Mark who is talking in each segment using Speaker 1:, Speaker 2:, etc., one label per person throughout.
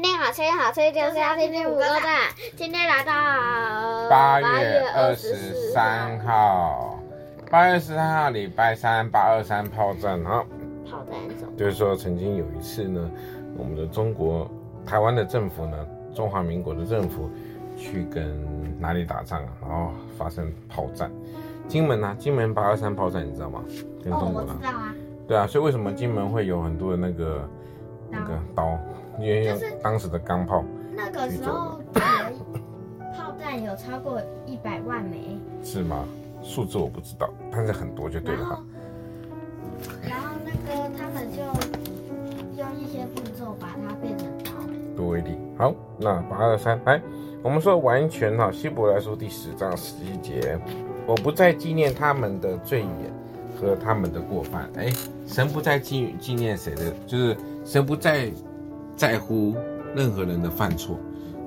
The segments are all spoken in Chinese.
Speaker 1: 切好吃好吃就是要天天五个赞。今天来到
Speaker 2: 八月二十三号，八月十三号礼拜三，八二三炮战哈。
Speaker 1: 炮战
Speaker 2: 就是说，曾经有一次呢，我们的中国台湾的政府呢，中华民国的政府去跟哪里打仗啊？然后发生炮战。金门啊，金门八二三炮战，你知道吗？跟中国的。
Speaker 1: 哦，我知道啊。
Speaker 2: 对啊，所以为什么金门会有很多的那个那个刀？因为用当时的钢炮。
Speaker 1: 那个时候，炮弹有超过一百万枚。
Speaker 2: 是吗？数字我不知道，但是很多就对了哈。
Speaker 1: 然后那个他们就用一些步骤把它变成刀。
Speaker 2: 多威力。好，那八二三来，我们说完全哈，希伯来书第十章十一节，我不再纪念他们的罪孽和他们的过犯。哎，神不再纪纪念谁的，就是神不再。在乎任何人的犯错。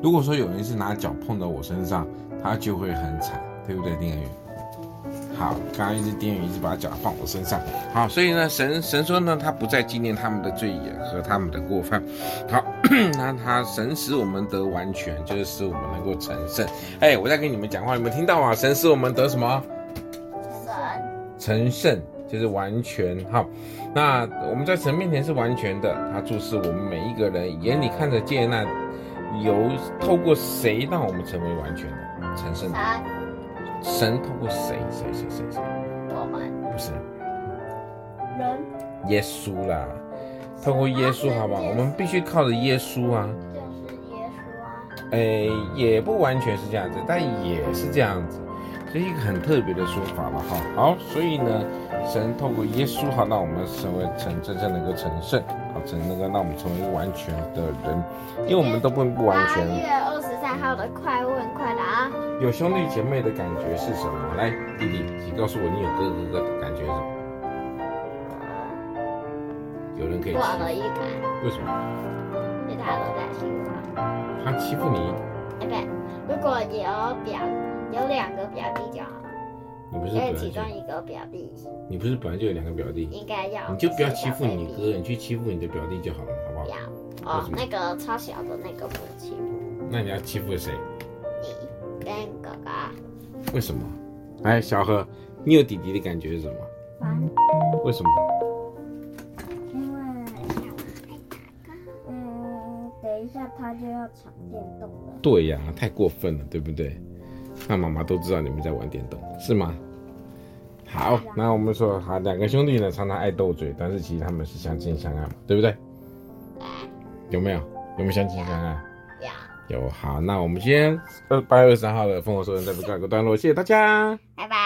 Speaker 2: 如果说有人是拿脚碰到我身上，他就会很惨，对不对，丁恩宇？好，刚刚一直丁恩宇一直把脚放我身上。好，所以呢，神神说呢，他不再纪念他们的罪孽和他们的过犯。好，那他神使我们得完全，就是使我们能够成圣。哎，我在跟你们讲话，你们听到吗？神使我们得什么？神成圣。就是完全哈，那我们在神面前是完全的，他注视我们每一个人，眼里看得见，那由透过谁让我们成为完全的、成圣的？神透过谁？谁谁谁谁？
Speaker 1: 我们
Speaker 2: 不是
Speaker 1: 人，
Speaker 2: 耶稣啦，透过耶稣，好不好？我们必须靠着耶稣啊，
Speaker 1: 就是耶稣啊，
Speaker 2: 哎，也不完全是这样子，但也是这样子。这是一个很特别的说法了哈。好，所以呢，神透过耶稣哈，让我们成为成真正能够成圣，好，成那个让我们成为一个完全的人，因为我们都不不完全。
Speaker 1: 八月二十三号的快问快答，
Speaker 2: 有兄弟姐妹的感觉是什么？来，弟弟，你告诉我你有哥哥的感觉是什么？有人可以。
Speaker 1: 我的一感。
Speaker 2: 为什么？
Speaker 1: 因为他都在欺负我。
Speaker 2: 他欺负你？
Speaker 1: 哎，对，如果有表。有两个表弟就好了。
Speaker 2: 你不是？
Speaker 1: 有其中一个表弟。
Speaker 2: 你不是本来就有两个表弟？
Speaker 1: 应该要。
Speaker 2: 你就不要欺负你哥，你去欺负你的表弟就好了，好不好？
Speaker 1: 要。哦，那个超小的那个不欺负。
Speaker 2: 那你要欺负谁？
Speaker 1: 你跟哥哥。
Speaker 2: 为什么？哎，小何，你有弟弟的感觉是什么？
Speaker 1: 烦。
Speaker 2: 为什
Speaker 1: 么？一下他就要抢电动了。
Speaker 2: 对呀，太过分了，对不对？那妈妈都知道你们在玩电动，是吗？好，那我们说，好，两个兄弟呢，常常爱斗嘴，但是其实他们是相亲相爱嘛，对不对？有没有？有没有相亲相爱？有。有。好，那我们今天二八月二十三号的烽火说人》再不告一个段落，谢谢大家，
Speaker 1: 拜拜。